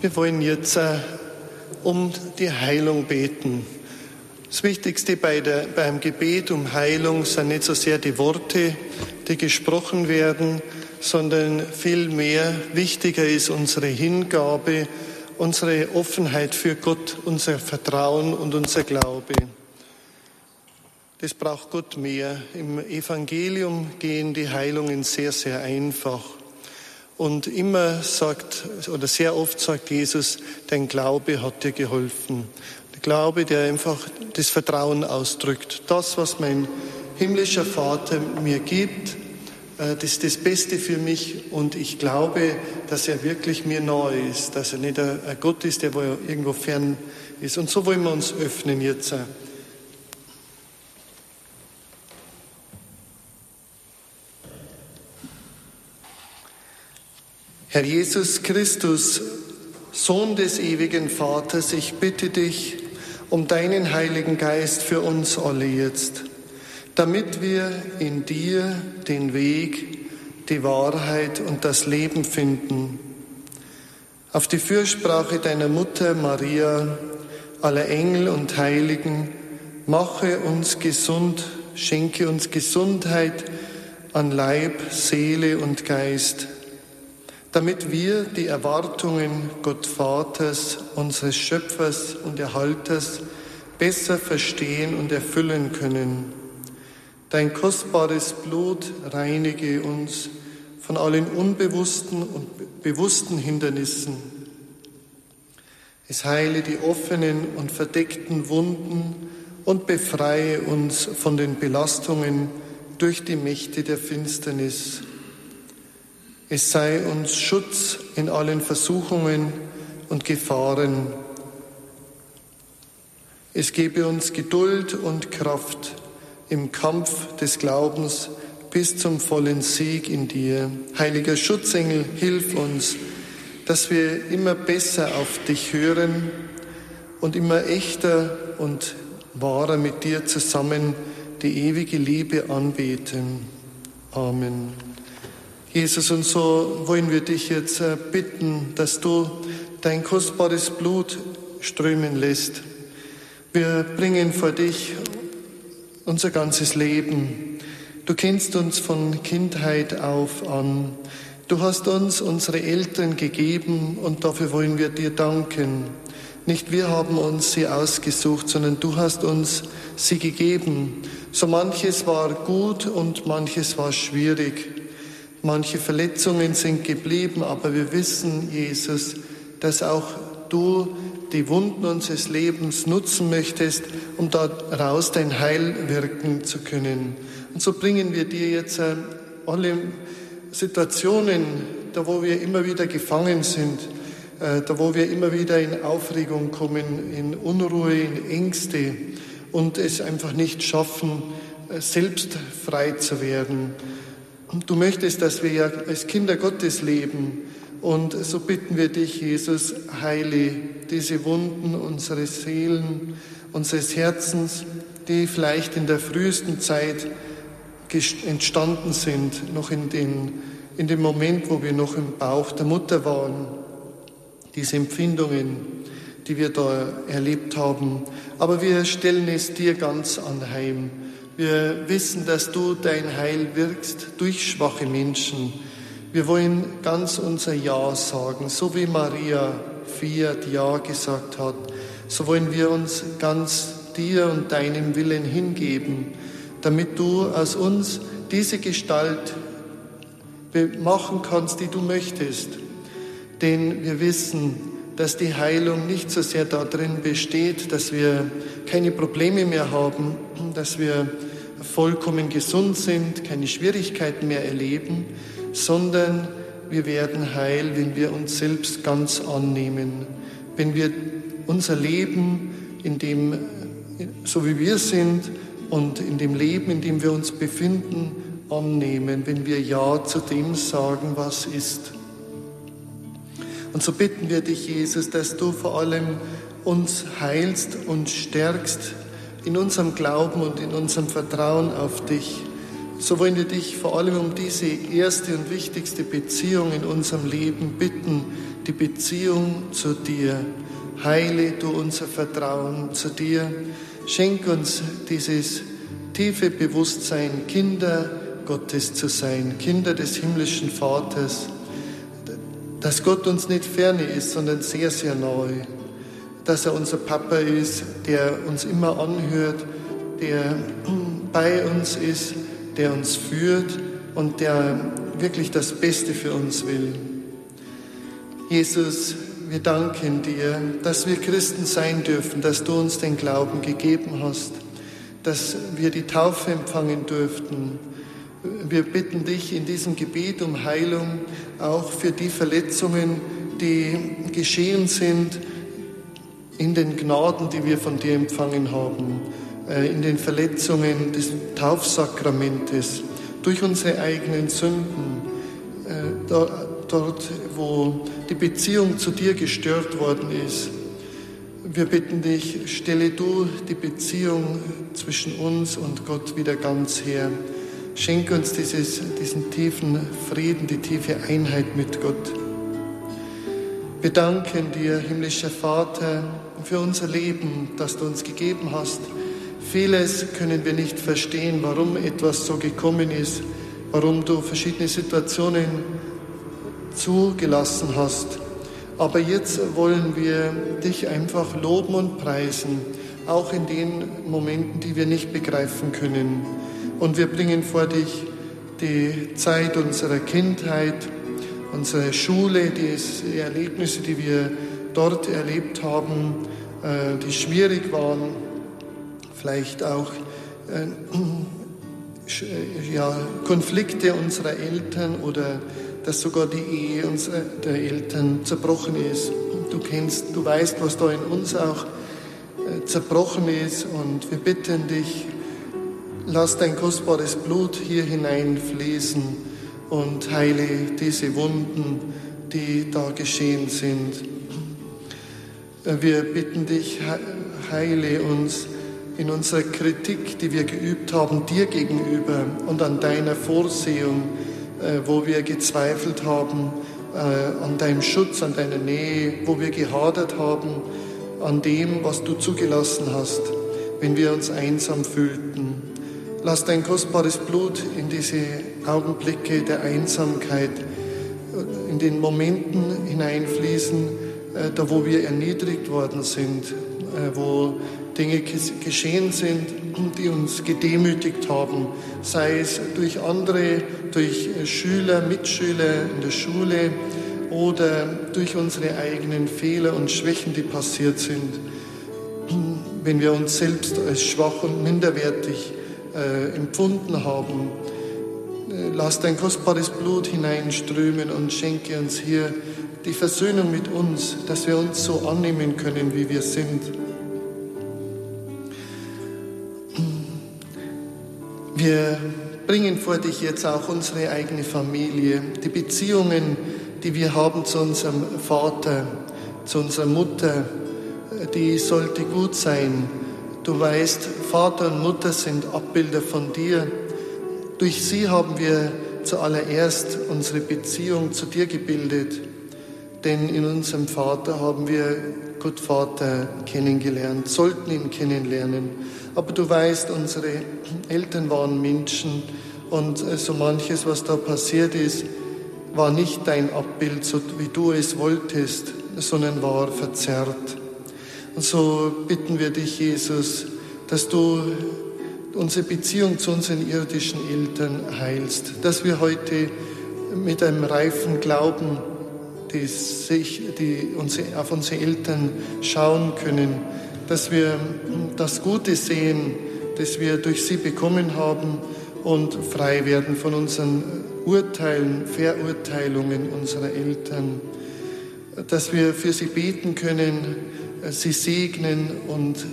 Wir wollen jetzt äh, um die Heilung beten. Das Wichtigste bei der, beim Gebet um Heilung sind nicht so sehr die Worte, die gesprochen werden, sondern vielmehr wichtiger ist unsere Hingabe, unsere Offenheit für Gott, unser Vertrauen und unser Glaube. Das braucht Gott mehr. Im Evangelium gehen die Heilungen sehr, sehr einfach. Und immer sagt, oder sehr oft sagt Jesus, dein Glaube hat dir geholfen. Der Glaube, der einfach das Vertrauen ausdrückt. Das, was mein himmlischer Vater mir gibt, äh, das ist das Beste für mich und ich glaube, dass er wirklich mir nahe ist, dass er nicht ein Gott ist, der irgendwo fern ist. Und so wollen wir uns öffnen jetzt. Herr Jesus Christus, Sohn des ewigen Vaters, ich bitte dich um deinen Heiligen Geist für uns alle jetzt, damit wir in dir den Weg, die Wahrheit und das Leben finden. Auf die Fürsprache deiner Mutter Maria, aller Engel und Heiligen, mache uns gesund, schenke uns Gesundheit an Leib, Seele und Geist damit wir die Erwartungen Gott Vaters, unseres Schöpfers und Erhalters, besser verstehen und erfüllen können. Dein kostbares Blut reinige uns von allen unbewussten und bewussten Hindernissen. Es heile die offenen und verdeckten Wunden und befreie uns von den Belastungen durch die Mächte der Finsternis. Es sei uns Schutz in allen Versuchungen und Gefahren. Es gebe uns Geduld und Kraft im Kampf des Glaubens bis zum vollen Sieg in dir. Heiliger Schutzengel, hilf uns, dass wir immer besser auf dich hören und immer echter und wahrer mit dir zusammen die ewige Liebe anbeten. Amen. Jesus, und so wollen wir dich jetzt äh, bitten, dass du dein kostbares Blut strömen lässt. Wir bringen vor dich unser ganzes Leben. Du kennst uns von Kindheit auf an. Du hast uns unsere Eltern gegeben und dafür wollen wir dir danken. Nicht wir haben uns sie ausgesucht, sondern du hast uns sie gegeben. So manches war gut und manches war schwierig. Manche Verletzungen sind geblieben, aber wir wissen, Jesus, dass auch du die Wunden unseres Lebens nutzen möchtest, um daraus dein Heil wirken zu können. Und so bringen wir dir jetzt äh, alle Situationen, da wo wir immer wieder gefangen sind, äh, da wo wir immer wieder in Aufregung kommen, in Unruhe, in Ängste und es einfach nicht schaffen, äh, selbst frei zu werden. Du möchtest, dass wir ja als Kinder Gottes leben. Und so bitten wir dich, Jesus, heile diese Wunden unseres Seelen, unseres Herzens, die vielleicht in der frühesten Zeit entstanden sind, noch in, den, in dem Moment, wo wir noch im Bauch der Mutter waren. Diese Empfindungen, die wir da erlebt haben. Aber wir stellen es dir ganz anheim. Wir wissen, dass du dein Heil wirkst durch schwache Menschen. Wir wollen ganz unser Ja sagen, so wie Maria Fiat Ja gesagt hat. So wollen wir uns ganz dir und deinem Willen hingeben, damit du aus uns diese Gestalt machen kannst, die du möchtest. Denn wir wissen, dass die Heilung nicht so sehr darin besteht, dass wir keine Probleme mehr haben, dass wir vollkommen gesund sind, keine Schwierigkeiten mehr erleben, sondern wir werden heil, wenn wir uns selbst ganz annehmen, wenn wir unser Leben in dem, so wie wir sind und in dem Leben, in dem wir uns befinden, annehmen, wenn wir Ja zu dem sagen, was ist. Und so bitten wir dich, Jesus, dass du vor allem uns heilst und stärkst in unserem Glauben und in unserem Vertrauen auf dich. So wollen wir dich vor allem um diese erste und wichtigste Beziehung in unserem Leben bitten, die Beziehung zu dir. Heile du unser Vertrauen zu dir. Schenk uns dieses tiefe Bewusstsein, Kinder Gottes zu sein, Kinder des himmlischen Vaters, dass Gott uns nicht ferne ist, sondern sehr, sehr nahe, dass er unser Papa ist, der uns immer anhört, der bei uns ist, der uns führt und der wirklich das Beste für uns will. Jesus, wir danken dir, dass wir Christen sein dürfen, dass du uns den Glauben gegeben hast, dass wir die Taufe empfangen durften. Wir bitten dich in diesem Gebet um Heilung, auch für die Verletzungen, die geschehen sind in den Gnaden, die wir von dir empfangen haben, äh, in den Verletzungen des Taufsakramentes, durch unsere eigenen Sünden, äh, dort, wo die Beziehung zu dir gestört worden ist. Wir bitten dich, stelle du die Beziehung zwischen uns und Gott wieder ganz her. Schenke uns dieses, diesen tiefen Frieden, die tiefe Einheit mit Gott. Wir danken dir, himmlischer Vater, für unser Leben, das du uns gegeben hast. Vieles können wir nicht verstehen, warum etwas so gekommen ist, warum du verschiedene Situationen zugelassen hast. Aber jetzt wollen wir dich einfach loben und preisen, auch in den Momenten, die wir nicht begreifen können. Und wir bringen vor dich die Zeit unserer Kindheit, unsere Schule, die Erlebnisse, die wir dort erlebt haben, äh, die schwierig waren, vielleicht auch äh, ja, Konflikte unserer Eltern oder dass sogar die Ehe unserer der Eltern zerbrochen ist. Du kennst, du weißt, was da in uns auch äh, zerbrochen ist und wir bitten dich, lass dein kostbares Blut hier hineinfließen und heile diese Wunden, die da geschehen sind. Äh, wir bitten dich, heile uns in unserer Kritik, die wir geübt haben, dir gegenüber und an deiner Vorsehung, äh, wo wir gezweifelt haben, äh, an deinem Schutz, an deiner Nähe, wo wir gehadert haben, an dem, was du zugelassen hast, wenn wir uns einsam fühlten. Lass dein kostbares Blut in diese Augenblicke der Einsamkeit, in den Momenten hineinfließen, äh, da wo wir erniedrigt worden sind, wo Dinge geschehen sind, die uns gedemütigt haben, sei es durch andere, durch Schüler, Mitschüler in der Schule oder durch unsere eigenen Fehler und Schwächen, die passiert sind. Wenn wir uns selbst als schwach und minderwertig äh, empfunden haben, äh, lass dein kostbares Blut hineinströmen und schenke uns hier die Versöhnung mit uns, dass wir uns so annehmen können, wie wir sind. Wir bringen vor dich jetzt auch unsere eigene Familie, die Beziehungen, die wir haben zu unserem Vater, zu unserer Mutter, die sollte gut sein. Du weißt, Vater und Mutter sind Abbilder von dir. Durch sie haben wir zuallererst unsere Beziehung zu dir gebildet. Denn in unserem Vater haben wir Gott Vater kennengelernt, sollten ihn kennenlernen. Aber du weißt, unsere Eltern waren Menschen und äh, so manches, was da passiert ist, war nicht dein Abbild, so wie du es wolltest, sondern war verzerrt. Und so bitten wir dich, Jesus, dass du unsere Beziehung zu unseren irdischen Eltern heilst, dass wir heute mit einem reifen Glauben die sich, die auf unsere Eltern schauen können, dass wir das Gute sehen, das wir durch sie bekommen haben und frei werden von unseren Urteilen, Verurteilungen unserer Eltern, dass wir für sie beten können, sie segnen und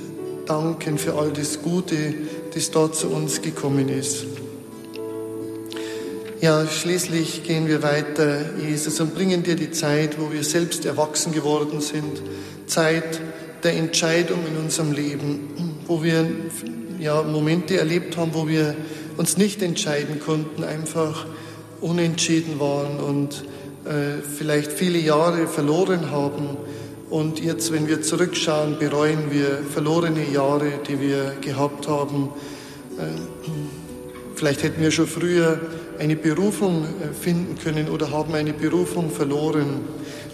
danken für all das Gute, das dort zu uns gekommen ist. Ja, schließlich gehen wir weiter, Jesus, und bringen dir die Zeit, wo wir selbst erwachsen geworden sind, Zeit, der Entscheidung in unserem Leben, wo wir ja, Momente erlebt haben, wo wir uns nicht entscheiden konnten, einfach unentschieden waren und äh, vielleicht viele Jahre verloren haben. Und jetzt, wenn wir zurückschauen, bereuen wir verlorene Jahre, die wir gehabt haben. Äh, vielleicht hätten wir schon früher eine Berufung äh, finden können oder haben eine Berufung verloren.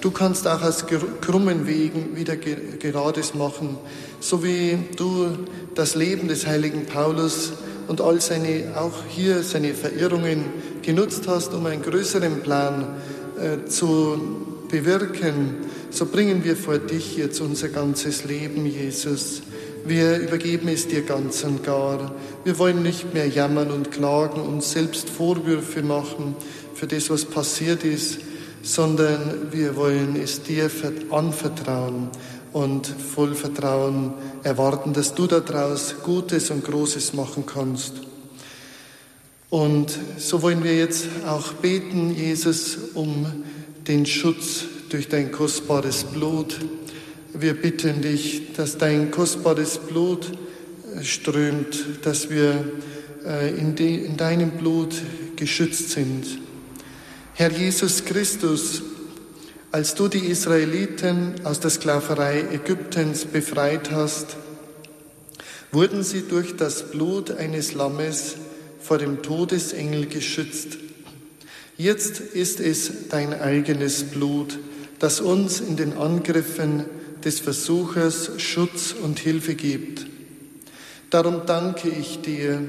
Du kannst auch aus krummen Wegen wieder Gerades machen, so wie du das Leben des heiligen Paulus und all seine, auch hier seine Verirrungen genutzt hast, um einen größeren Plan äh, zu bewirken. So bringen wir vor dich jetzt unser ganzes Leben, Jesus. Wir übergeben es dir ganz und gar. Wir wollen nicht mehr jammern und klagen und selbst Vorwürfe machen für das, was passiert ist, sondern wir wollen es dir anvertrauen und voll Vertrauen erwarten, dass du daraus Gutes und Großes machen kannst. Und so wollen wir jetzt auch beten, Jesus, um den Schutz durch dein kostbares Blut. Wir bitten dich, dass dein kostbares Blut strömt, dass wir äh, in, in deinem Blut geschützt sind. Herr Jesus Christus, als du die Israeliten aus der Sklaverei Ägyptens befreit hast, wurden sie durch das Blut eines Lammes vor dem Todesengel geschützt. Jetzt ist es dein eigenes Blut, das uns in den Angriffen des Versuchers Schutz und Hilfe gibt. Darum danke ich dir,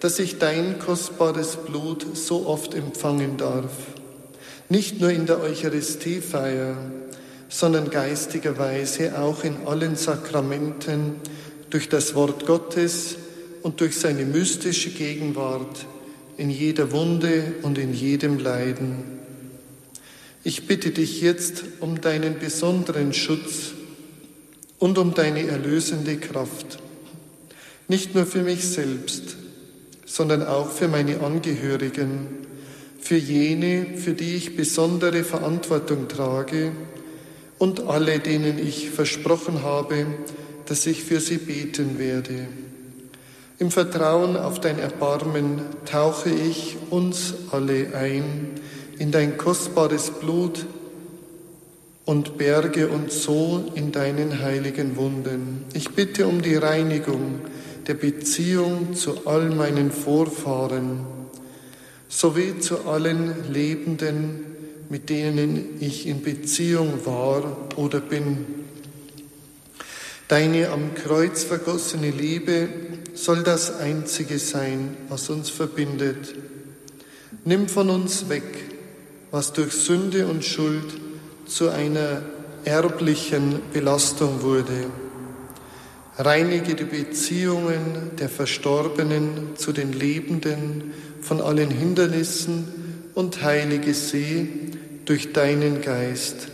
dass ich dein kostbares Blut so oft empfangen darf nicht nur in der Eucharistiefeier, sondern geistigerweise auch in allen Sakramenten durch das Wort Gottes und durch seine mystische Gegenwart in jeder Wunde und in jedem Leiden. Ich bitte dich jetzt um deinen besonderen Schutz und um deine erlösende Kraft, nicht nur für mich selbst, sondern auch für meine Angehörigen, für jene, für die ich besondere Verantwortung trage und alle, denen ich versprochen habe, dass ich für sie beten werde. Im Vertrauen auf dein Erbarmen tauche ich uns alle ein in dein kostbares Blut und berge uns so in deinen heiligen Wunden. Ich bitte um die Reinigung der Beziehung zu all meinen Vorfahren sowie zu allen Lebenden, mit denen ich in Beziehung war oder bin. Deine am Kreuz vergossene Liebe soll das Einzige sein, was uns verbindet. Nimm von uns weg, was durch Sünde und Schuld zu einer erblichen Belastung wurde. Reinige die Beziehungen der Verstorbenen zu den Lebenden von allen Hindernissen und heilige sie durch deinen Geist.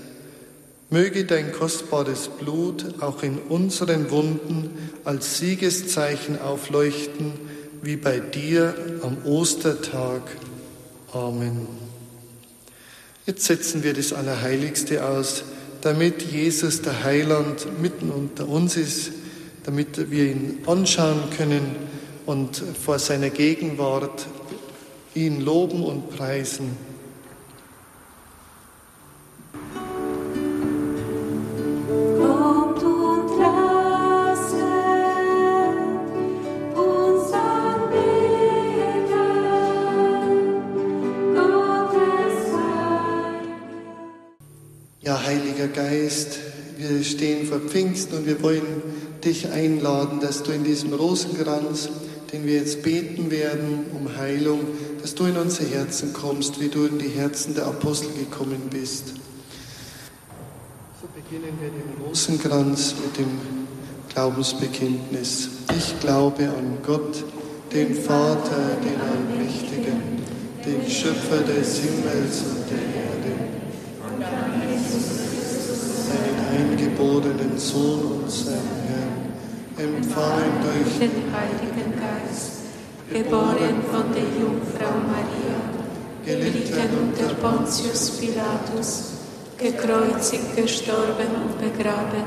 Möge dein kostbares Blut auch in unseren Wunden als Siegeszeichen aufleuchten, wie bei dir am Ostertag. Amen. Jetzt setzen wir das Allerheiligste aus, damit Jesus, der Heiland, mitten unter uns ist, damit wir ihn anschauen können und vor seiner Gegenwart ihn loben und preisen. Einladen, dass du in diesem Rosenkranz, den wir jetzt beten werden, um Heilung, dass du in unser Herzen kommst, wie du in die Herzen der Apostel gekommen bist. So beginnen wir den Rosenkranz mit dem Glaubensbekenntnis. Ich glaube an Gott, den Vater, den Allmächtigen, den Schöpfer des Himmels und der Erde, seinen eingeborenen Sohn, unseren Herrn, empfangen durch den Heiligen Geist geboren von der Jungfrau Maria, gelitten unter Pontius Pilatus, gekreuzigt, gestorben und begraben,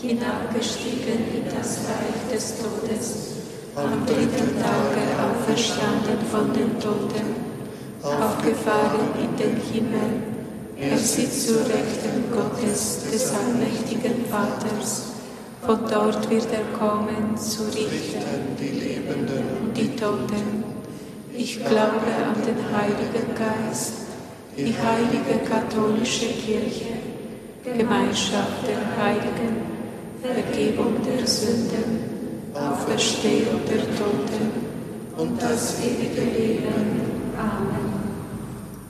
hinabgestiegen in das Reich des Todes, am dritten Tage auferstanden von den Toten, aufgefahren in den Himmel, Er sitzt zu Rechten Gottes, des allmächtigen Vaters. Von dort wird er kommen, zu richten die Lebenden und die Toten. Ich glaube an den Heiligen Geist, die heilige katholische Kirche, Gemeinschaft der Heiligen, Vergebung der Sünden, Auferstehung der Toten und das ewige Leben. Amen.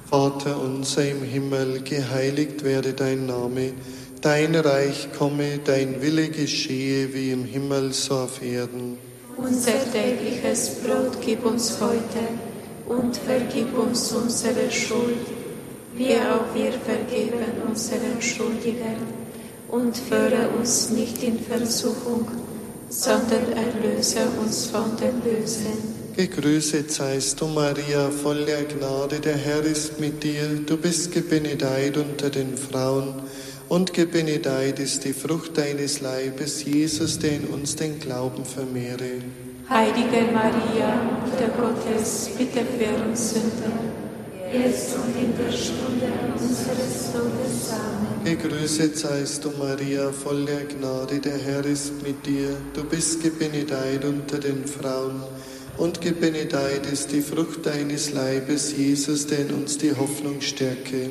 Vater unser im Himmel, geheiligt werde dein Name, dein Reich komme, dein Wille geschehe wie im Himmel so auf Erden. Unser tägliches Brot gib uns heute und vergib uns unsere Schuld, wie auch wir vergeben unseren Schuldigern. Und führe uns nicht in Versuchung, sondern erlöse uns von dem Bösen. Gegrüßet seist du, Maria, voller Gnade, der Herr ist mit dir. Du bist gebenedeit unter den Frauen, und gebenedeit ist die Frucht deines Leibes, Jesus, der in uns den Glauben vermehre. Heilige Maria, Mutter Gottes, bitte für uns Sünder, jetzt und in der Stunde unseres Todes. Amen. Gegrüßet seist du, Maria, voller Gnade, der Herr ist mit dir. Du bist gebenedeit unter den Frauen, und gebenedeit ist die Frucht deines Leibes, Jesus, der in uns die Hoffnung stärke.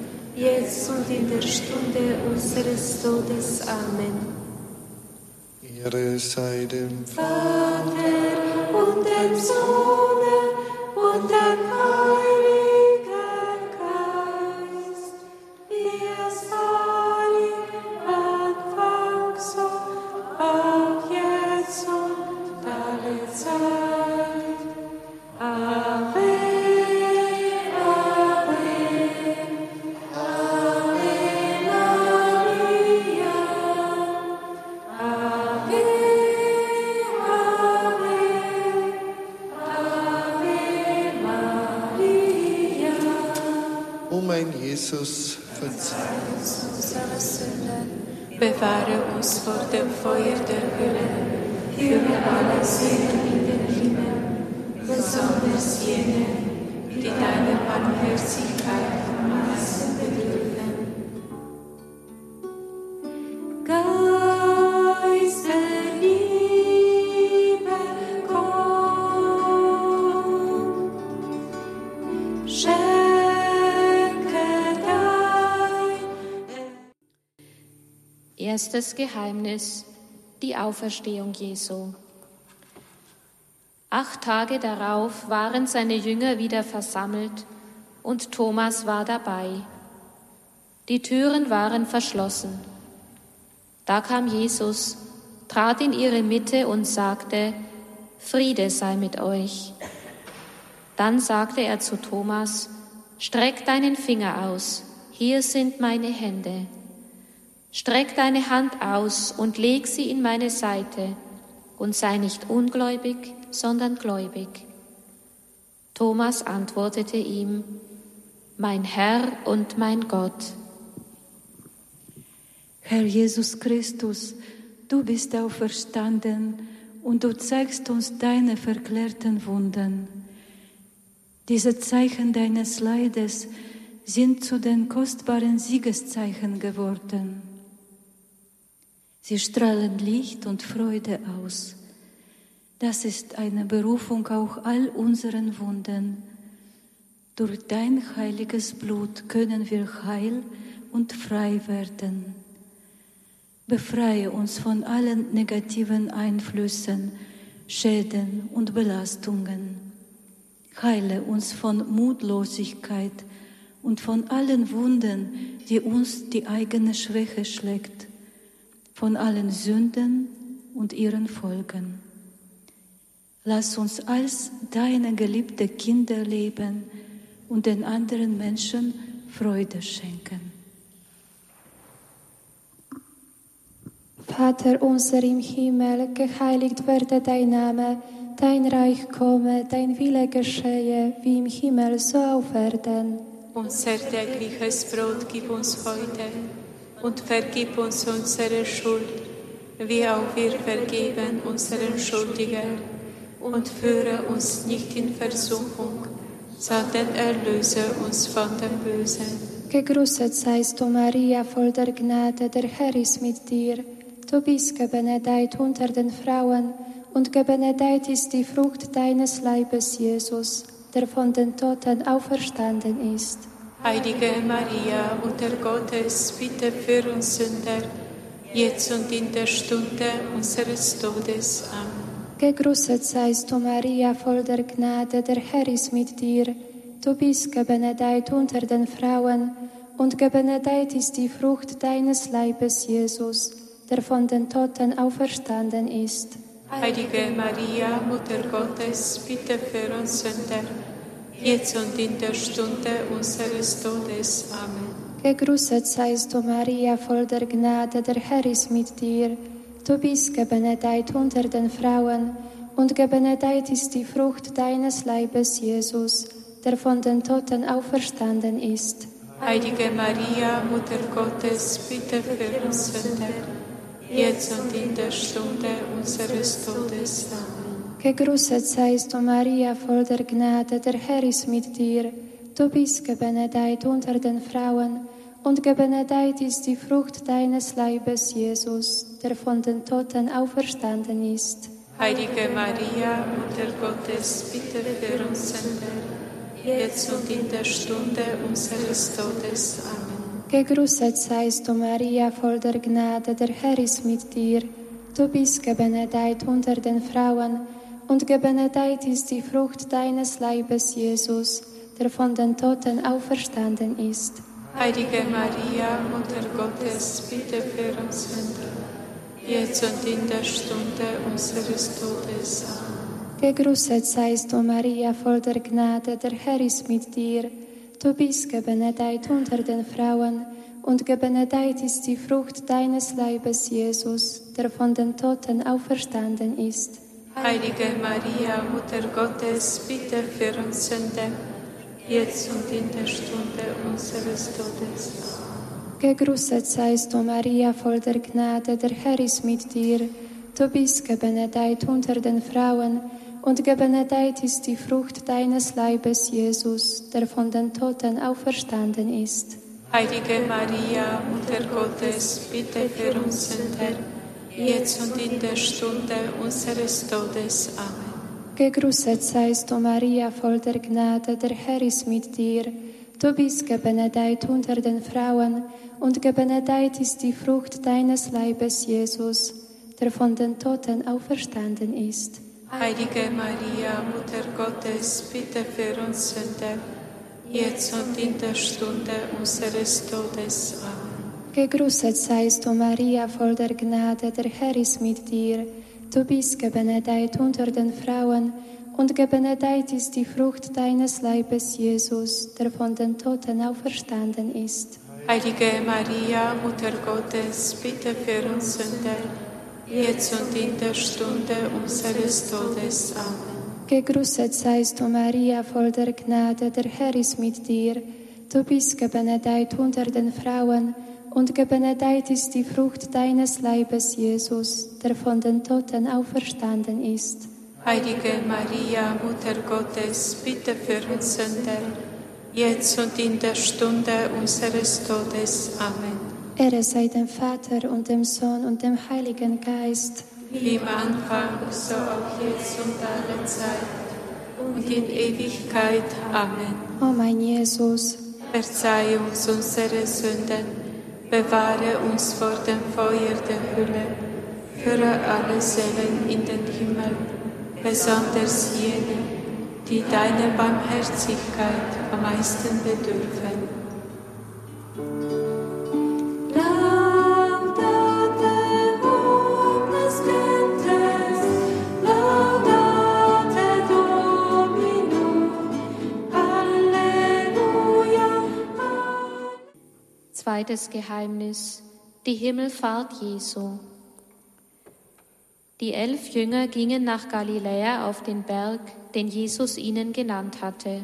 jetzt und in der Stunde unseres Todes. Amen. Ehre sei dem Vater und dem Sohn und dem Heiligen bewahre uns vor dem Feuer der Hölle, führe alle Seelen in den Himmel, besonders jene, die deine Barmherzigkeit Erstes Geheimnis, die Auferstehung Jesu. Acht Tage darauf waren seine Jünger wieder versammelt und Thomas war dabei. Die Türen waren verschlossen. Da kam Jesus, trat in ihre Mitte und sagte, Friede sei mit euch. Dann sagte er zu Thomas, Streck deinen Finger aus, hier sind meine Hände. Streck deine Hand aus und leg sie in meine Seite und sei nicht ungläubig, sondern gläubig. Thomas antwortete ihm, Mein Herr und mein Gott. Herr Jesus Christus, du bist auferstanden und du zeigst uns deine verklärten Wunden. Diese Zeichen deines Leides sind zu den kostbaren Siegeszeichen geworden. Sie strahlen Licht und Freude aus. Das ist eine Berufung auch all unseren Wunden. Durch dein heiliges Blut können wir heil und frei werden. Befreie uns von allen negativen Einflüssen, Schäden und Belastungen. Heile uns von Mutlosigkeit und von allen Wunden, die uns die eigene Schwäche schlägt, von allen Sünden und ihren Folgen. Lass uns als deine geliebte Kinder leben und den anderen Menschen Freude schenken. Vater unser im Himmel, geheiligt werde dein Name, dein Reich komme, dein Wille geschehe, wie im Himmel, so auf Erden. Unser tägliches Brot gib uns heute und vergib uns unsere Schuld, wie auch wir vergeben unseren Schuldigen. Und führe uns nicht in Versuchung, sondern erlöse uns von dem Bösen. Gegrüßet seist du, Maria, voll der Gnade, der Herr ist mit dir. Du bist gebenedeit unter den Frauen, und gebenedeit ist die Frucht deines Leibes, Jesus, der von den Toten auferstanden ist. Heilige Maria, Mutter Gottes, bitte für uns Sünder, jetzt und in der Stunde unseres Todes. Amen. Gegrüßet seist du, Maria, voll der Gnade, der Herr ist mit dir. Du bist gebenedeit unter den Frauen, und gebenedeit ist die Frucht deines Leibes, Jesus, der von den Toten auferstanden ist. Heilige Maria, Mutter Gottes, bitte für uns Sünder, jetzt und in der Stunde unseres Todes. Amen. Gegrüßet seist du, Maria, voll der Gnade, der Herr ist mit dir. Du bist gebenedeit unter den Frauen, und gebenedeit ist die Frucht deines Leibes, Jesus der von den Toten auferstanden ist. Heilige Maria, Mutter Gottes, bitte für uns Sünder, jetzt und in der Stunde unseres Todes. Amen. Gegrüßet seist du, Maria, voll der Gnade, der Herr ist mit dir. Du bist gebenedeit unter den Frauen, und gebenedeit ist die Frucht deines Leibes, Jesus, der von den Toten auferstanden ist. Heilige Maria, Mutter Gottes, bitte für uns Sünder, jetzt und in der Stunde unseres Todes. Amen. Gegrüßet seist du, Maria, voll der Gnade, der Herr ist mit dir. Du bist gebenedeit unter den Frauen, und gebenedeit ist die Frucht deines Leibes, Jesus, der von den Toten auferstanden ist. Heilige Maria, Mutter Gottes, bitte für uns Sünder, jetzt und in der Stunde unseres Todes. Amen. Gegrüßet seist du, Maria, voll der Gnade, der Herr ist mit dir. Du bist gebenedeit unter den Frauen, und gebenedeit ist die Frucht deines Leibes, Jesus, der von den Toten auferstanden ist. Heilige Maria, Mutter Gottes, bitte für uns Sünder, jetzt und in der Stunde unseres Todes. Gegrüßet seist du, Maria, voll der Gnade, der Herr ist mit dir. Du bist gebenedeit unter den Frauen, und gebenedeit ist die Frucht deines Leibes, Jesus, der von den Toten auferstanden ist. Heilige Maria, Mutter Gottes, bitte für uns Sünder, jetzt und in der Stunde unseres Todes. Amen. Gegrüßet seist du, Maria, voll der Gnade, der Herr ist mit dir. Du bist gebenedeit unter den Frauen, und gebenedeit ist die Frucht deines Leibes, Jesus, der von den Toten auferstanden ist. Heilige Maria, Mutter Gottes, bitte für uns Sünder, jetzt und in der Stunde unseres Todes. Amen. Gegrüßet seist du, Maria, voll der Gnade, der Herr ist mit dir. Du bist gebenedeit unter den Frauen, und gebenedeit ist die Frucht deines Leibes, Jesus, der von den Toten auferstanden ist. Heilige Maria, Mutter Gottes, bitte für uns Sünder, jetzt und in der Stunde unseres Todes. Amen. Gegrüßet seist du, Maria, voll der Gnade, der Herr ist mit dir. Du bist gebenedeit unter den Frauen, und gebenedeit ist die Frucht deines Leibes, Jesus, der von den Toten auferstanden ist. Heilige Maria, Mutter Gottes, bitte für uns Sünder, jetzt und in der Stunde unseres Todes. Amen. Ehre sei dem Vater und dem Sohn und dem Heiligen Geist. Wie im Anfang, so auch jetzt und alle Zeit und in Ewigkeit. Amen. O mein Jesus, verzeih uns unsere Sünden, bewahre uns vor dem Feuer der Hölle, führe alle Seelen in den Himmel, besonders jene, die deiner Barmherzigkeit am meisten bedürfen. Zweites Geheimnis, die Himmelfahrt Jesu. Die elf Jünger gingen nach Galiläa auf den Berg, den Jesus ihnen genannt hatte.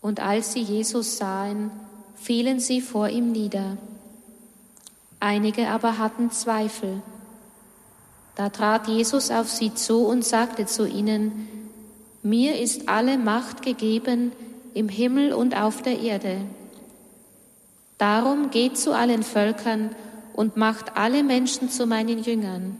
Und als sie Jesus sahen, fielen sie vor ihm nieder. Einige aber hatten Zweifel. Da trat Jesus auf sie zu und sagte zu ihnen, Mir ist alle Macht gegeben im Himmel und auf der Erde. Darum geht zu allen Völkern und macht alle Menschen zu meinen Jüngern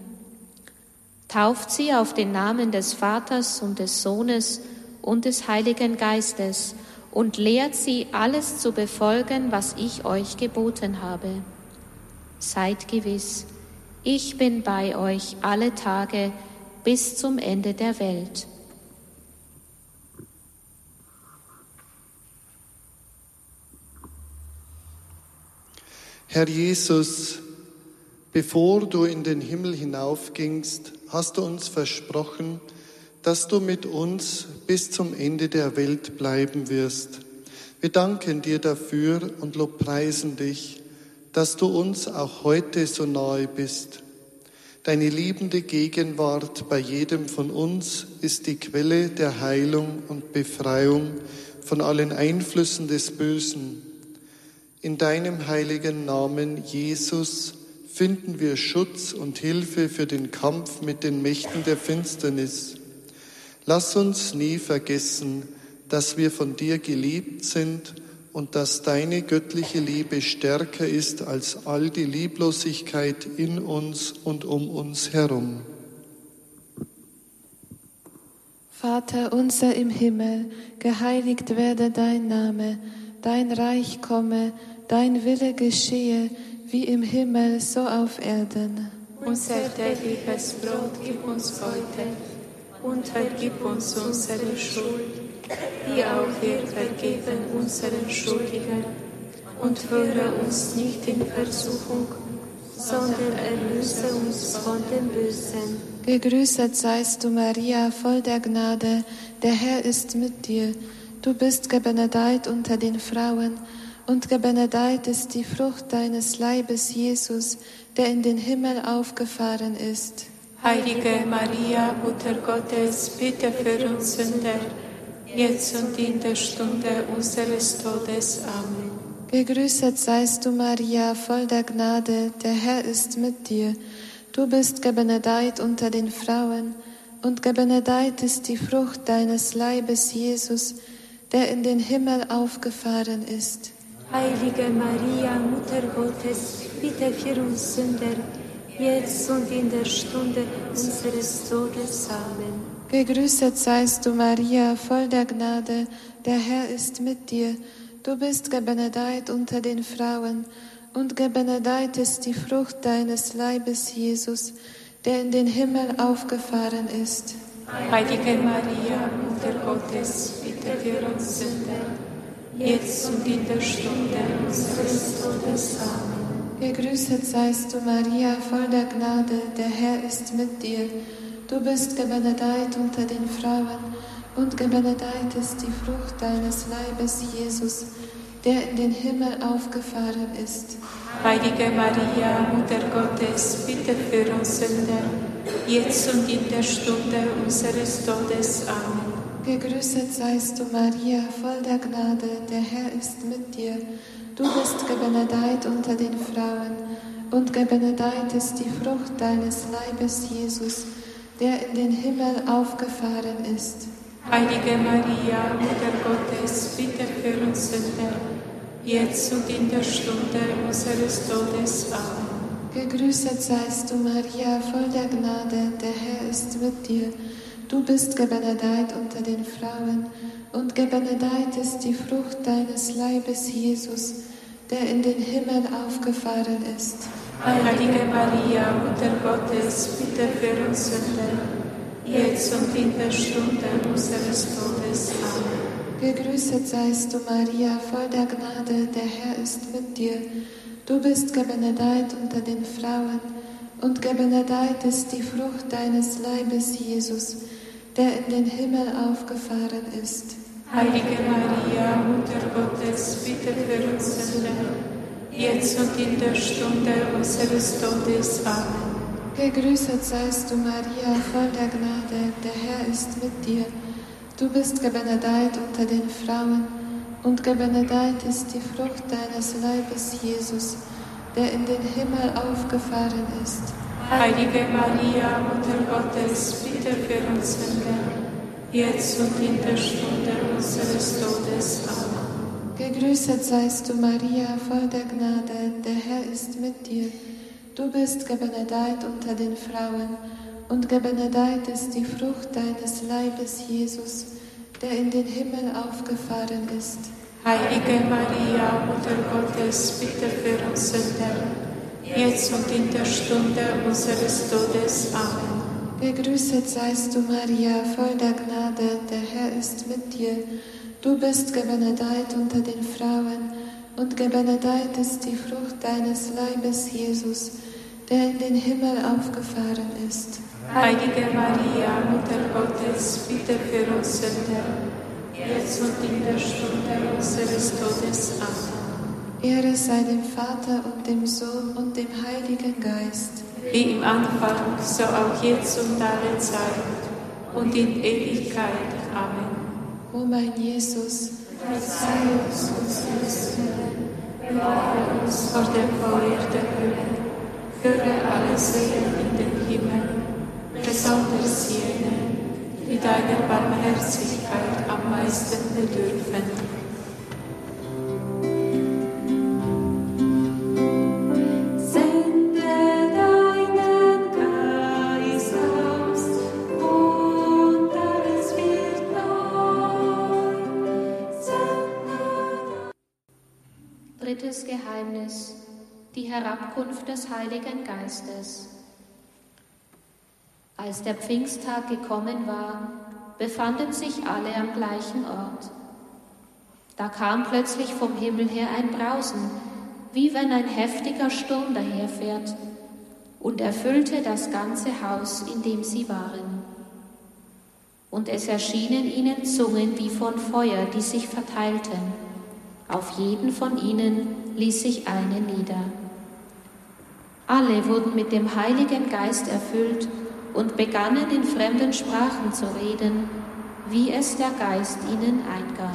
tauft sie auf den Namen des Vaters und des Sohnes und des Heiligen Geistes und lehrt sie alles zu befolgen, was ich euch geboten habe. Seid gewiss, ich bin bei euch alle Tage bis zum Ende der Welt. Herr Jesus, bevor du in den Himmel hinaufgingst, hast du uns versprochen, dass du mit uns bis zum Ende der Welt bleiben wirst. Wir danken dir dafür und lobpreisen dich, dass du uns auch heute so nahe bist. Deine liebende Gegenwart bei jedem von uns ist die Quelle der Heilung und Befreiung von allen Einflüssen des Bösen. In deinem heiligen Namen, Jesus, finden wir Schutz und Hilfe für den Kampf mit den Mächten der Finsternis. Lass uns nie vergessen, dass wir von dir geliebt sind und dass deine göttliche Liebe stärker ist als all die Lieblosigkeit in uns und um uns herum. Vater unser im Himmel, geheiligt werde dein Name, dein Reich komme, dein Wille geschehe, wie im Himmel, so auf Erden. Unser tägliches Brot gib uns heute und vergib uns unsere Schuld, wie auch wir vergeben unseren Schuldigern. Und führe uns nicht in Versuchung, sondern erlöse uns von dem Bösen. Gegrüßet seist du, Maria, voll der Gnade, der Herr ist mit dir. Du bist gebenedeit unter den Frauen und gebenedeit ist die Frucht deines Leibes, Jesus, der in den Himmel aufgefahren ist. Heilige Maria, Mutter Gottes, bitte für uns Sünder, jetzt und in der Stunde unseres Todes. Amen. Gegrüßet seist du, Maria, voll der Gnade, der Herr ist mit dir. Du bist gebenedeit unter den Frauen, und gebenedeit ist die Frucht deines Leibes, Jesus, der in den Himmel aufgefahren ist. Heilige Maria, Mutter Gottes, bitte für uns Sünder, jetzt und in der Stunde unseres Todes. Amen. Gegrüßet seist du, Maria, voll der Gnade, der Herr ist mit dir. Du bist gebenedeit unter den Frauen, und gebenedeit ist die Frucht deines Leibes, Jesus, der in den Himmel aufgefahren ist. Heilige Maria, Mutter Gottes, bitte für uns Sünder jetzt und in der Stunde unseres Todes. Amen. Gegrüßet seist du, Maria, voll der Gnade, der Herr ist mit dir. Du bist gebenedeit unter den Frauen, und gebenedeit ist die Frucht deines Leibes, Jesus, der in den Himmel aufgefahren ist. Heilige Maria, Mutter Gottes, bitte für uns Sünder, jetzt und in der Stunde unseres Todes. Amen. Gegrüßet seist du, Maria, voll der Gnade, der Herr ist mit dir. Du bist gebenedeit unter den Frauen, und gebenedeit ist die Frucht deines Leibes, Jesus, der in den Himmel aufgefahren ist. Heilige Maria, Mutter Gottes, bitte für uns Sünder, jetzt und in der Stunde unseres Todes. Amen. Gegrüßet seist du, Maria, voll der Gnade, der Herr ist mit dir. Du bist gebenedeit unter den Frauen, und gebenedeit ist die Frucht deines Leibes, Jesus, der in den Himmel aufgefahren ist. Heilige Maria, Mutter Gottes, bitte für uns Sünder, jetzt und in der Stunde unseres Todes. Amen. Gegrüßet seist du, Maria, voll der Gnade, der Herr ist mit dir. Du bist gebenedeit unter den Frauen, und gebenedeit ist die Frucht deines Leibes, Jesus, der in den Himmel aufgefahren ist. Heilige Maria, Mutter Gottes, bitte für uns Sünder, jetzt und in der Stunde unseres Todes. Amen. Gegrüßet seist du, Maria, voll der Gnade, der Herr ist mit dir. Du bist gebenedeit unter den Frauen, und gebenedeit ist die Frucht deines Leibes, Jesus, der in den Himmel aufgefahren ist. Heilige Maria, Mutter Gottes, bitte für uns Sünder, jetzt und in der Stunde unseres Todes. Amen. Gegrüßet seist du, Maria, voll der Gnade, der Herr ist mit dir. Du bist gebenedeit unter den Frauen, und gebenedeit ist die Frucht deines Leibes, Jesus, der in den Himmel aufgefahren ist. Heilige Maria, Mutter Gottes, bitte für uns Sünder, jetzt und in der Stunde unseres Todes. Amen. Gegrüßet seist du, Maria, voll der Gnade, der Herr ist mit dir. Du bist gebenedeit unter den Frauen, und gebenedeit ist die Frucht deines Leibes, Jesus, der in den Himmel aufgefahren ist. Heilige Maria, Mutter Gottes, bitte für uns Sünder, jetzt und in der Stunde unseres Todes. Amen. Ehre sei dem Vater und dem Sohn und dem Heiligen Geist. Wie im Anfang, so auch jetzt und alle Zeit und in Ewigkeit. Amen. O mein Jesus, verzeih uns unsere Sünden, bewahre uns vor dem Feuer der Hölle, führe alle Seelen in den Himmel, besonders jene, die deiner Barmherzigkeit am meisten bedürfen. Herabkunft des Heiligen Geistes. Als der Pfingsttag gekommen war, befanden sich alle am gleichen Ort. Da kam plötzlich vom Himmel her ein Brausen, wie wenn ein heftiger Sturm daherfährt, und erfüllte das ganze Haus, in dem sie waren. Und es erschienen ihnen Zungen wie von Feuer, die sich verteilten. Auf jeden von ihnen ließ sich eine nieder. Alle wurden mit dem Heiligen Geist erfüllt und begannen in fremden Sprachen zu reden, wie es der Geist ihnen eingab.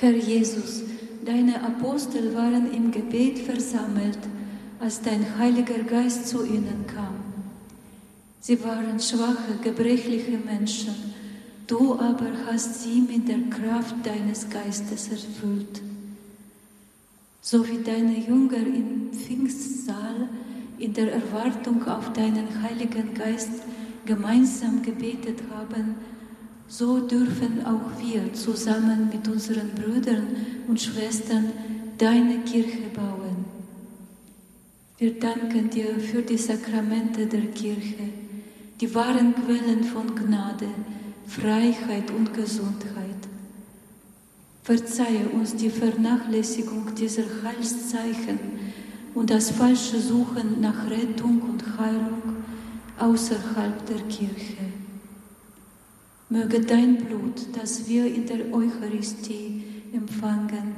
Herr Jesus, deine Apostel waren im Gebet versammelt, als dein Heiliger Geist zu ihnen kam. Sie waren schwache, gebrechliche Menschen, du aber hast sie mit der Kraft deines Geistes erfüllt. So wie deine Jünger im Pfingstsaal in der Erwartung auf deinen Heiligen Geist gemeinsam gebetet haben, so dürfen auch wir zusammen mit unseren Brüdern und Schwestern deine Kirche bauen. Wir danken dir für die Sakramente der Kirche, die wahren Quellen von Gnade, Freiheit und Gesundheit. Verzeihe uns die Vernachlässigung dieser Heilszeichen und das falsche Suchen nach Rettung und Heilung außerhalb der Kirche. Möge dein Blut, das wir in der Eucharistie empfangen,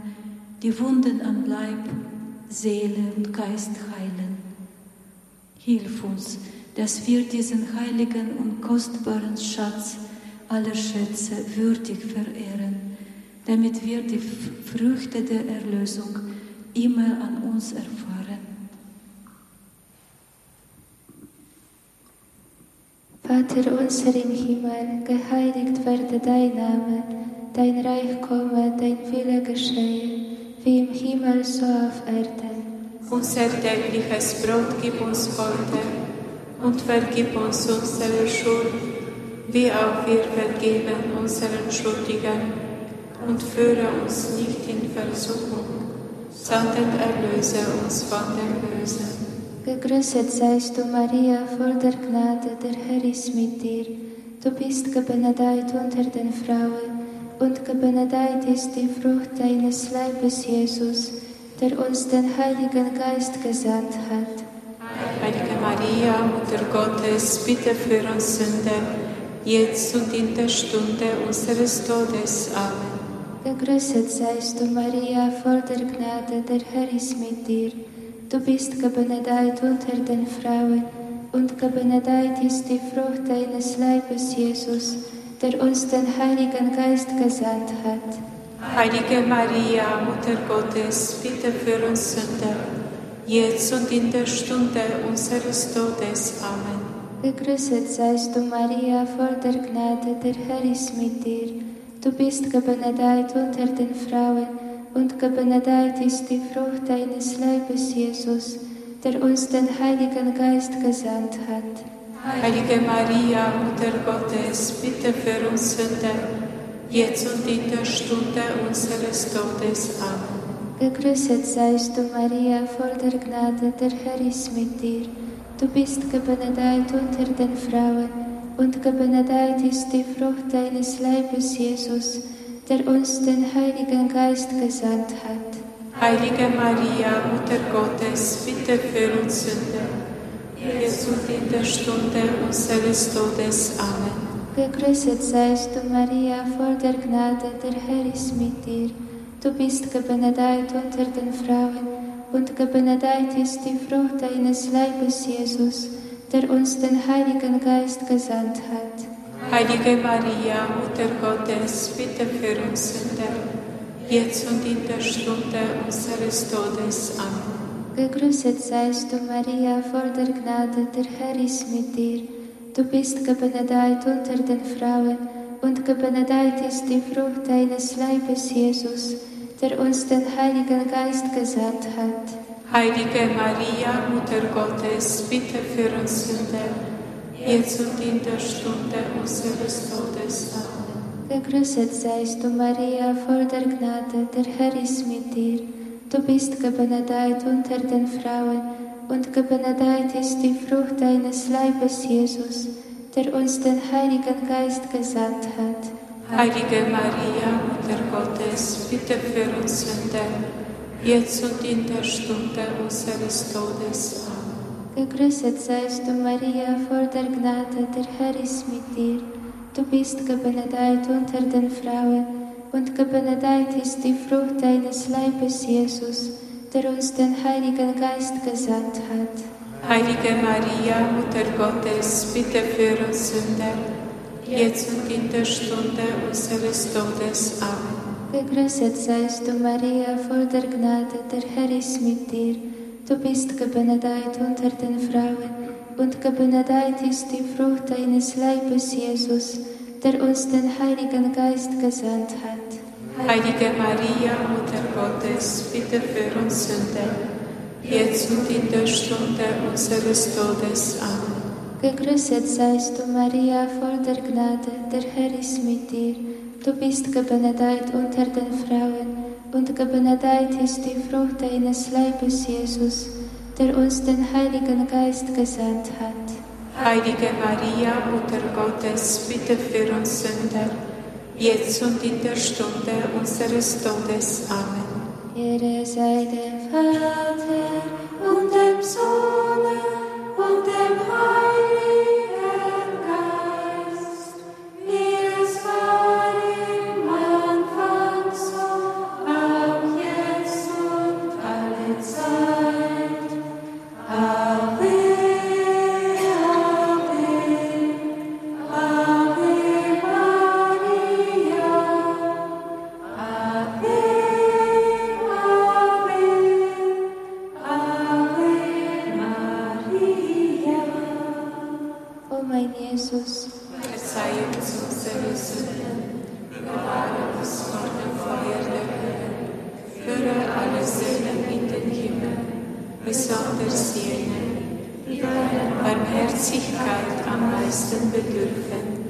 die Wunden an Leib, Seele und Geist heilen. Hilf uns, dass wir diesen heiligen und kostbaren Schatz aller Schätze würdig verehren, damit wir die Früchte der Erlösung immer an uns erfahren. Vater unser im Himmel, geheiligt werde dein Name, dein Reich komme, dein Wille geschehe, wie im Himmel so auf Erden. Unser tägliches Brot gib uns heute und vergib uns unsere Schuld, wie auch wir vergeben unseren Schuldigen. Und führe uns nicht in Versuchung, sondern erlöse uns von dem Bösen. Gegrüßet seist du, Maria, voll der Gnade, der Herr ist mit dir. Du bist gebenedeit unter den Frauen, und gebenedeit ist die Frucht deines Leibes, Jesus, der uns den Heiligen Geist gesandt hat. Heilige Maria, Mutter Gottes, bitte für uns Sünder, jetzt und in der Stunde unseres Todes. Amen. Gegrüßet seist du, Maria, voll der Gnade, der Herr ist mit dir. Du bist gebenedeit unter den Frauen und gebenedeit ist die Frucht deines Leibes, Jesus, der uns den Heiligen Geist gesandt hat. Heilige Maria, Mutter Gottes, bitte für uns Sünder, jetzt und in der Stunde unseres Todes. Amen. Gegrüßet seist du, Maria, voll der Gnade, der Herr ist mit dir. Du bist gebenedeit unter den Frauen und gebenedeit ist die Frucht deines Leibes, Jesus, der uns den Heiligen Geist gesandt hat. Heilige Maria, Mutter Gottes, bitte für uns Sünder, jetzt und in der Stunde unseres Todes. Amen. Gegrüßet seist du, Maria, voll der Gnade, der Herr ist mit dir. Du bist gebenedeit unter den Frauen und gebenedeit ist die Frucht deines Leibes, Jesus, der uns den Heiligen Geist gesandt hat. Heilige Maria, Mutter Gottes, bitte für uns Sünder, jetzt und in der Stunde unseres Todes. Amen. Gegrüßet seist du, Maria, voll der Gnade, der Herr ist mit dir. Du bist gebenedeit unter den Frauen und gebenedeit ist die Frucht deines Leibes, Jesus, der uns den Heiligen Geist gesandt hat. Heilige Maria, Mutter Gottes, bitte für uns Sünder, jetzt und in der Stunde unseres Todes. Amen. Gegrüßet seist du, Maria, voll der Gnade, der Herr ist mit dir. Du bist gebenedeit unter den Frauen und gebenedeit ist die Frucht deines Leibes, Jesus, der uns den Heiligen Geist gesandt hat. Heilige Maria, Mutter Gottes, bitte für uns Sünder, jetzt und in der Stunde unseres Todes. Amen. Gegrüßet seist du, Maria, voll der Gnade, der Herr ist mit dir. Du bist gebenedeit unter den Frauen und gebenedeit ist die Frucht deines Leibes, Jesus, der uns den Heiligen Geist gesandt hat. Heilige Maria, Mutter Gottes, bitte für uns Sünder, jetzt und in der Stunde unseres Todes. Amen. Gegrüßet seist du, Maria, voll der Gnade, der Herr ist mit dir. Du bist gebenedeit unter den Frauen und gebenedeit ist die Frucht deines Leibes, Jesus, der uns den Heiligen Geist gesandt hat. Heilige Maria, Mutter Gottes, bitte für uns Sünder, jetzt und in der Stunde unseres Todes. Amen. Gegrüßet seist du, Maria, voll der Gnade, der Herr ist mit dir. Du bist gebenedeit unter den Frauen und gebenedeit ist die Frucht deines Leibes, Jesus, der uns den Heiligen Geist gesandt hat. Heilige Maria, Mutter Gottes, bitte für uns Sünder, jetzt und in der Stunde unseres Todes. Amen. Gegrüßet seist du, Maria, voll der Gnade, der Herr ist mit dir. Du bist gebenedeit unter den Frauen und gebenedeit ist die Frucht deines Leibes, Jesus, der uns den Heiligen Geist gesandt hat. Heilige Maria, Mutter Gottes, bitte für uns Sünder, jetzt und in der Stunde unseres Todes. Amen. Ehre sei dem Vater und dem Sohn und dem Heiligen führe alle Seelen in den Himmel, besonders jene, die deiner Barmherzigkeit am meisten bedürfen.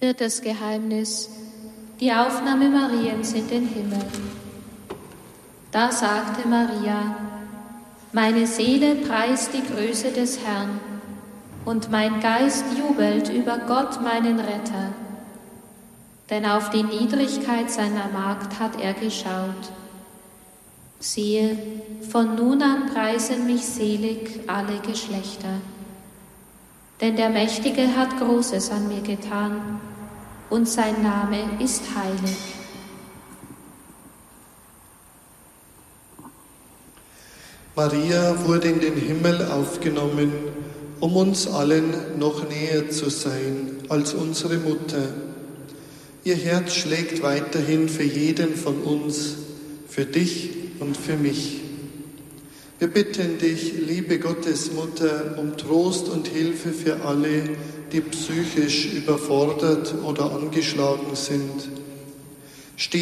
Viertes Geheimnis. Die Aufnahme Mariens in den Himmel. Da sagte Maria, meine Seele preist die Größe des Herrn und mein Geist jubelt über Gott, meinen Retter. Denn auf die Niedrigkeit seiner Magd hat er geschaut. Siehe, von nun an preisen mich selig alle Geschlechter. Denn der Mächtige hat Großes an mir getan, und sein Name ist heilig. Maria wurde in den Himmel aufgenommen, um uns allen noch näher zu sein als unsere Mutter. Ihr Herz schlägt weiterhin für jeden von uns, für dich und für mich. Wir bitten dich, liebe Gottesmutter, um Trost und Hilfe für alle, die psychisch überfordert oder angeschlagen sind. Steh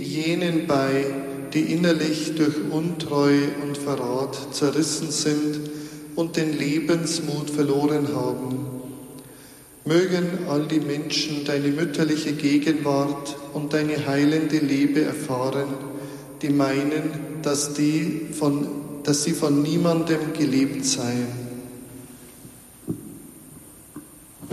jenen bei, die innerlich durch Untreu und Verrat zerrissen sind und den Lebensmut verloren haben. Mögen all die Menschen deine mütterliche Gegenwart und deine heilende Liebe erfahren, die meinen, dass, die von, dass sie von niemandem geliebt seien.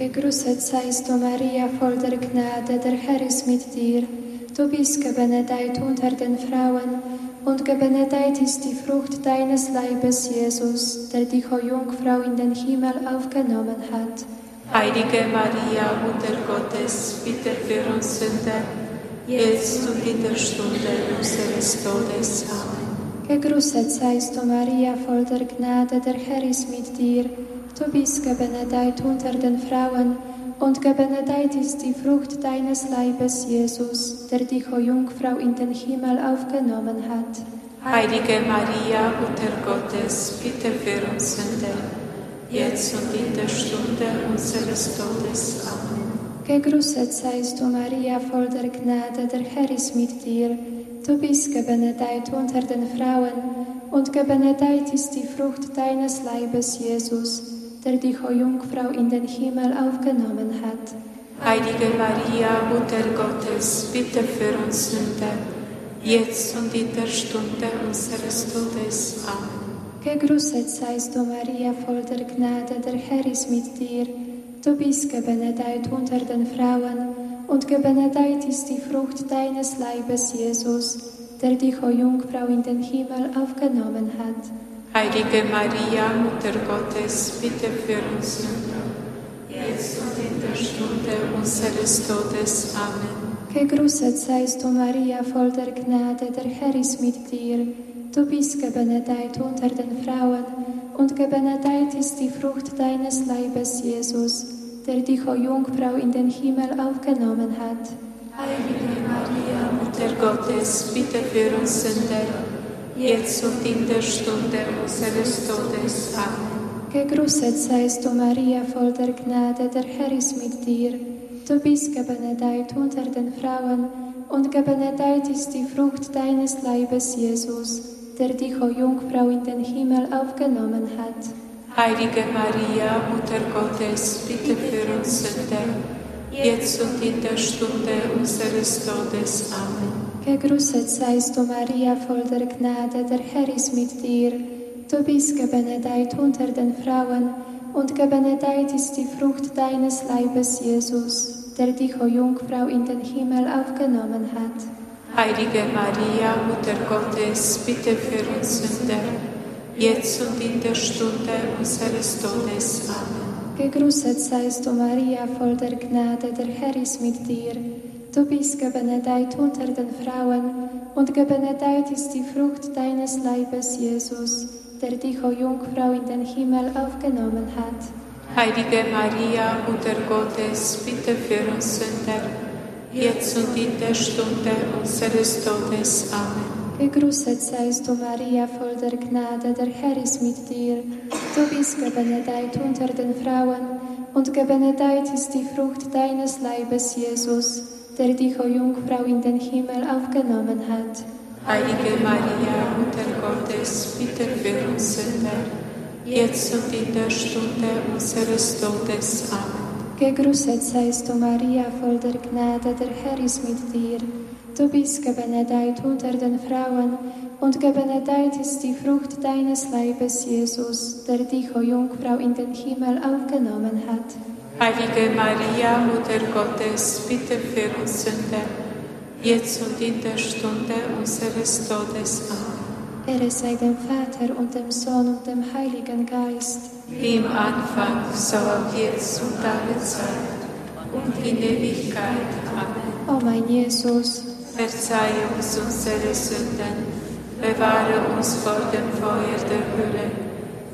Gegrüßet seist du, Maria, voll der Gnade, der Herr ist mit dir. Du bist gebenedeit unter den Frauen, und gebenedeit ist die Frucht deines Leibes, Jesus, der dich, o Jungfrau, in den Himmel aufgenommen hat. Heilige Maria, Mutter Gottes, bitte für uns Sünder, jetzt und in der Stunde unseres Todes. Amen. Gegrüßet seist du, Maria, voll der Gnade, der Herr ist mit dir. Du bist gebenedeit unter den Frauen, und gebenedeit ist die Frucht deines Leibes, Jesus, der dich, o Jungfrau, in den Himmel aufgenommen hat. Heilige Maria, Mutter Gottes, bitte für uns Sünder, jetzt und in der Stunde unseres Todes. Amen. Gegrüßet seist du, Maria, voll der Gnade, der Herr ist mit dir. Du bist gebenedeit unter den Frauen, und gebenedeit ist die Frucht deines Leibes, Jesus, der dich, o Jungfrau, in den Himmel aufgenommen hat. Heilige Maria, Mutter Gottes, bitte für uns Sünder, jetzt und in der Stunde unseres Todes. Amen. Gegrüßet seist du, Maria, voll der Gnade, der Herr ist mit dir. Du bist gebenedeit unter den Frauen, und gebenedeit ist die Frucht deines Leibes, Jesus, der dich, o Jungfrau, in den Himmel aufgenommen hat. Heilige Maria, Mutter Gottes, bitte für uns Sünder, jetzt und in der Stunde unseres Todes. Amen. Gegrüßet seist du, Maria, voll der Gnade, der Herr ist mit dir. Du bist gebenedeit unter den Frauen, und gebenedeit ist die Frucht deines Leibes, Jesus, der dich, o Jungfrau, in den Himmel aufgenommen hat. Heilige Maria, Mutter Gottes, bitte für uns Sünder, jetzt und in der Stunde unseres Todes. Amen. Gegrüßet seist du, Maria, voll der Gnade, der Herr ist mit dir. Du bist gebenedeit unter den Frauen, und gebenedeit ist die Frucht deines Leibes, Jesus, der dich, o Jungfrau, in den Himmel aufgenommen hat. Heilige Maria, Mutter Gottes, bitte für uns Sünder, jetzt und in der Stunde unseres Todes. Amen. Gegrüßet seist du, Maria, voll der Gnade, der Herr ist mit dir. Du bist gebenedeit unter den Frauen, und gebenedeit ist die Frucht deines Leibes, Jesus, der dich, o Jungfrau, in den Himmel aufgenommen hat. Heilige Maria, Mutter Gottes, bitte für uns Sünder, jetzt und in der Stunde unseres Todes. Amen. Gegrüßet seist du, Maria, voll der Gnade, der Herr ist mit dir. Du bist gebenedeit unter den Frauen, und gebenedeit ist die Frucht deines Leibes, Jesus, der dich, o Jungfrau, in den Himmel aufgenommen hat. Heilige Maria, Mutter Gottes, bitte für uns Sünder, jetzt und in der Stunde unseres Todes. Amen. Gegrüßet seist du, Maria, voll der Gnade, der Herr ist mit dir. Du bist gebenedeit unter den Frauen, und gebenedeit ist die Frucht deines Leibes, Jesus, der dich, o Jungfrau, in den Himmel aufgenommen hat. Heilige Maria, Mutter Gottes, bitte für uns Sünder, jetzt und in der Stunde unseres Todes. Amen. Gegrüßet seist du, Maria, voll der Gnade, der Herr ist mit dir. Du bist gebenedeit unter den Frauen, und gebenedeit ist die Frucht deines Leibes, Jesus, der dich, o Jungfrau, in den Himmel aufgenommen hat. Heilige Maria, Mutter Gottes, bitte für uns Sünder, jetzt und in der Stunde unseres Todes. Amen. Ehre sei dem Vater und dem Sohn und dem Heiligen Geist. Wie im Anfang, so auch jetzt und alle Zeit und in Ewigkeit. Amen. O mein Jesus, Verzeih uns unsere Sünden, bewahre uns vor dem Feuer der Hölle,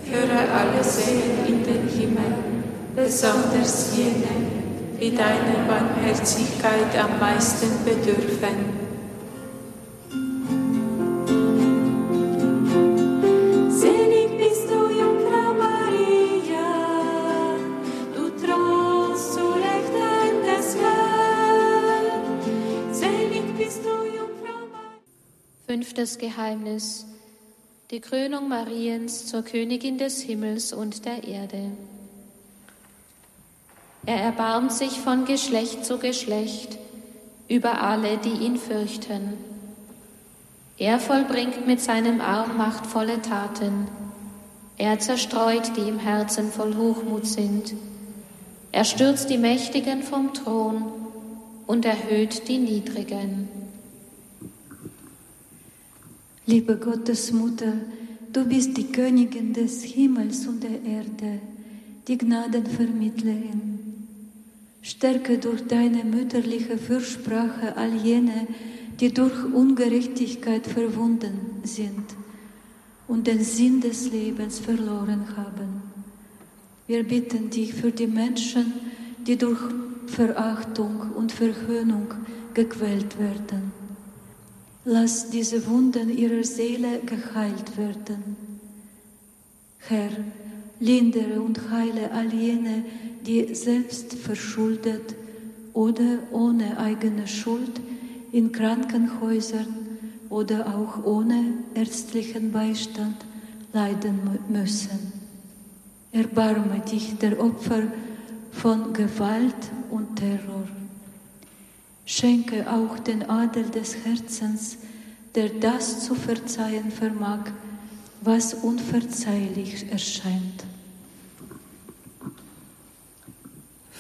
führe alle Seelen in den Himmel, besonders jene, die deiner Barmherzigkeit am meisten bedürfen. Fünftes Geheimnis. Die Krönung Mariens zur Königin des Himmels und der Erde. Er erbarmt sich von Geschlecht zu Geschlecht über alle, die ihn fürchten. Er vollbringt mit seinem Arm machtvolle Taten. Er zerstreut, die im Herzen voll Hochmut sind. Er stürzt die Mächtigen vom Thron und erhöht die Niedrigen. Liebe Gottesmutter, du bist die Königin des Himmels und der Erde, die Gnadenvermittlerin. Stärke durch deine mütterliche Fürsprache all jene, die durch Ungerechtigkeit verwunden sind und den Sinn des Lebens verloren haben. Wir bitten dich für die Menschen, die durch Verachtung und Verhöhnung gequält werden. Lass diese Wunden ihrer Seele geheilt werden. Herr, lindere und heile all jene, die selbst verschuldet oder ohne eigene Schuld in Krankenhäusern oder auch ohne ärztlichen Beistand leiden mü- müssen. Erbarme dich der Opfer von Gewalt und Terror. Schenke auch den Adel des Herzens, der das zu verzeihen vermag, was unverzeihlich erscheint.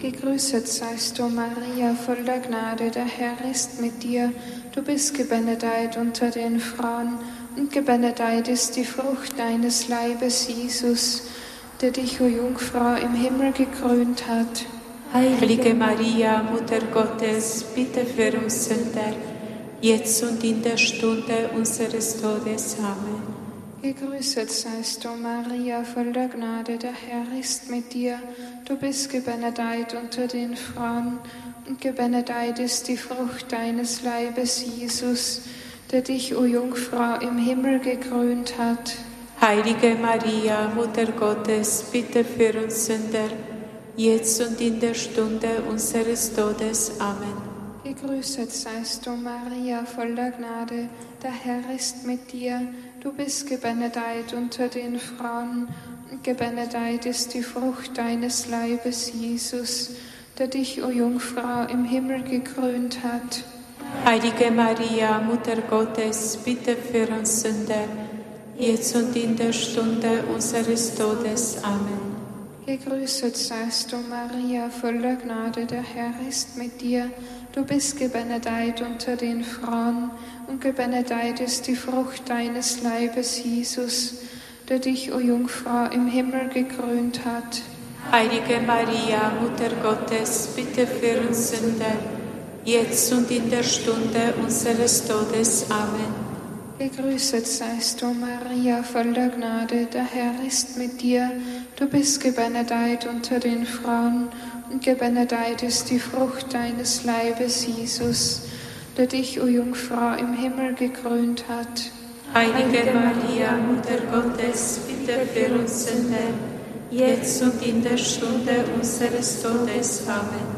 Gegrüßet seist du, Maria, voll der Gnade, der Herr ist mit dir. Du bist gebenedeit unter den Frauen, und gebenedeit ist die Frucht deines Leibes, Jesus, der dich, o Jungfrau, im Himmel gekrönt hat. Heilige Maria, Mutter Gottes, bitte für uns Sünder, jetzt und in der Stunde unseres Todes. Amen. Gegrüßet seist du, Maria, voll der Gnade, der Herr ist mit dir. Du bist gebenedeit unter den Frauen, und gebenedeit ist die Frucht deines Leibes, Jesus, der dich, o Jungfrau, im Himmel gekrönt hat. Heilige Maria, Mutter Gottes, bitte für uns Sünder, jetzt und in der Stunde unseres Todes. Amen. Gegrüßet seist du, Maria, voll der Gnade, der Herr ist mit dir. Du bist gebenedeit unter den Frauen, und gebenedeit ist die Frucht deines Leibes, Jesus, der dich, o Jungfrau, im Himmel gekrönt hat. Heilige Maria, Mutter Gottes, bitte für uns Sünder, jetzt und in der Stunde unseres Todes. Amen. Gegrüßet seist du, Maria, voll der Gnade, der Herr ist mit dir. Du bist gebenedeit unter den Frauen, und gebenedeit ist die Frucht deines Leibes, Jesus, der dich, o Jungfrau, im Himmel gekrönt hat. Heilige Maria, Mutter Gottes, bitte für uns Sünder, jetzt und in der Stunde unseres Todes. Amen. Gegrüßet seist du, Maria, voll der Gnade, der Herr ist mit dir. Du bist gebenedeit unter den Frauen, und gebenedeit ist die Frucht deines Leibes, Jesus, der dich, o Jungfrau, im Himmel gekrönt hat. Heilige Maria, Mutter Gottes, bitte für uns Sünder, jetzt und in der Stunde unseres Todes. Amen.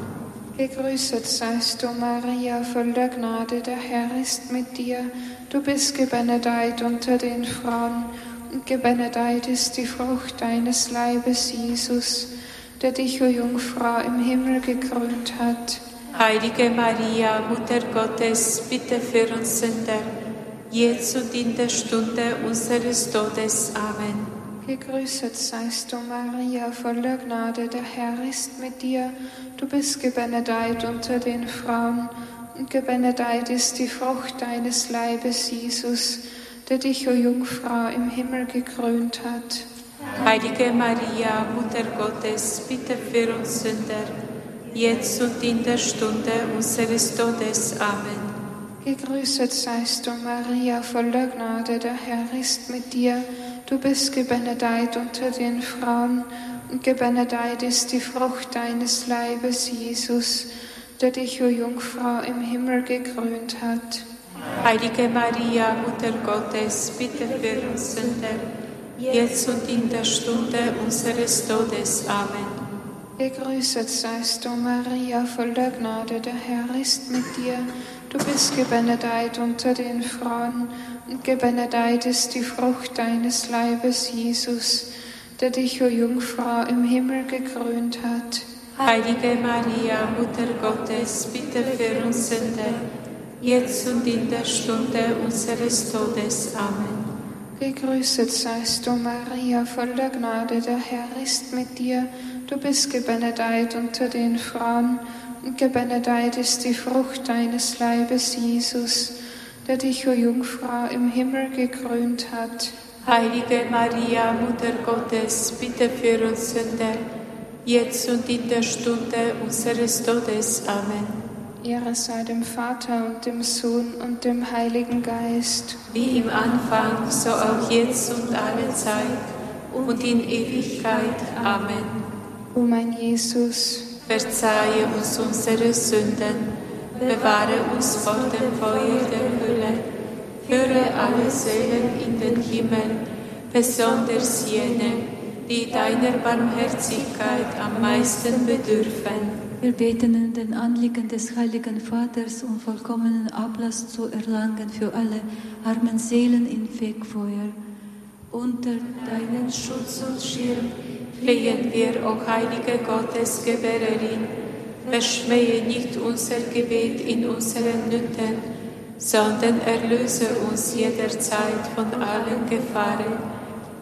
Gegrüßet seist du, Maria, voll der Gnade, der Herr ist mit dir. Du bist gebenedeit unter den Frauen, und gebenedeit ist die Frucht deines Leibes, Jesus der dich, o Jungfrau, im Himmel gekrönt hat. Heilige Maria, Mutter Gottes, bitte für uns Sünder, jetzt und in der Stunde unseres Todes. Amen. Gegrüßet seist du, Maria, voller Gnade, der Herr ist mit dir. Du bist gebenedeit unter den Frauen, und gebenedeit ist die Frucht deines Leibes, Jesus, der dich, o Jungfrau, im Himmel gekrönt hat. Heilige Maria, Mutter Gottes, bitte für uns Sünder, jetzt und in der Stunde unseres Todes. Amen. Gegrüßet seist du, Maria, voller Gnade, der Herr ist mit dir. Du bist gebenedeit unter den Frauen, und gebenedeit ist die Frucht deines Leibes, Jesus, der dich, o Jungfrau, im Himmel gekrönt hat. Heilige Maria, Mutter Gottes, bitte für uns Sünder, jetzt und in der Stunde unseres Todes. Amen. Gegrüßet seist du, Maria, voll der Gnade, der Herr ist mit dir. Du bist gebenedeit unter den Frauen, und gebenedeit ist die Frucht deines Leibes, Jesus, der dich, o Jungfrau, im Himmel gekrönt hat. Heilige Maria, Mutter Gottes, bitte für uns Sünder, jetzt und in der Stunde unseres Todes. Amen. Gegrüßet seist du, Maria, voll der Gnade, der Herr ist mit dir. Du bist gebenedeit unter den Frauen, gebenedeit ist die Frucht deines Leibes, Jesus, der dich, o Jungfrau, im Himmel gekrönt hat. Heilige Maria, Mutter Gottes, bitte für uns Sünder, jetzt und in der Stunde unseres Todes. Amen. Ehre sei dem Vater und dem Sohn und dem Heiligen Geist. Wie im Anfang, so auch jetzt und alle Zeit und in Ewigkeit. Amen. O mein Jesus, verzeihe uns unsere Sünden, bewahre uns vor dem Feuer der Hölle, führe alle Seelen in den Himmel, besonders jene, die deiner Barmherzigkeit am meisten bedürfen. Wir beten in den Anliegen des Heiligen Vaters, um vollkommenen Ablass zu erlangen für alle armen Seelen im Fegfeuer. Unter deinen Schutz und Schirm flehen wir, o heilige Gottesgebärerin, verschmähe nicht unser Gebet in unseren Nöten, sondern erlöse uns jederzeit von allen Gefahren.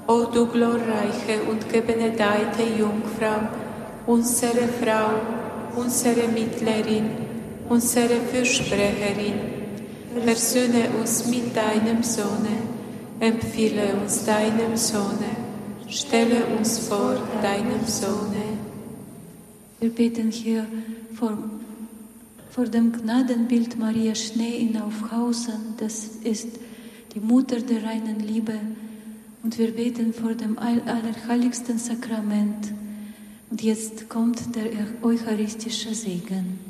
O du glorreiche und gebenedeite Jungfrau, unsere Frau, unsere Mittlerin, unsere Fürsprecherin, versöhne uns mit deinem Sohne, empfehle uns deinem Sohne, stelle uns vor deinem Sohne. Wir beten hier vor, vor dem Gnadenbild Maria Schnee in Aufhausen, das ist die Mutter der reinen Liebe. Und wir beten vor dem allerheiligsten Sakrament. Und jetzt kommt der eucharistische Segen.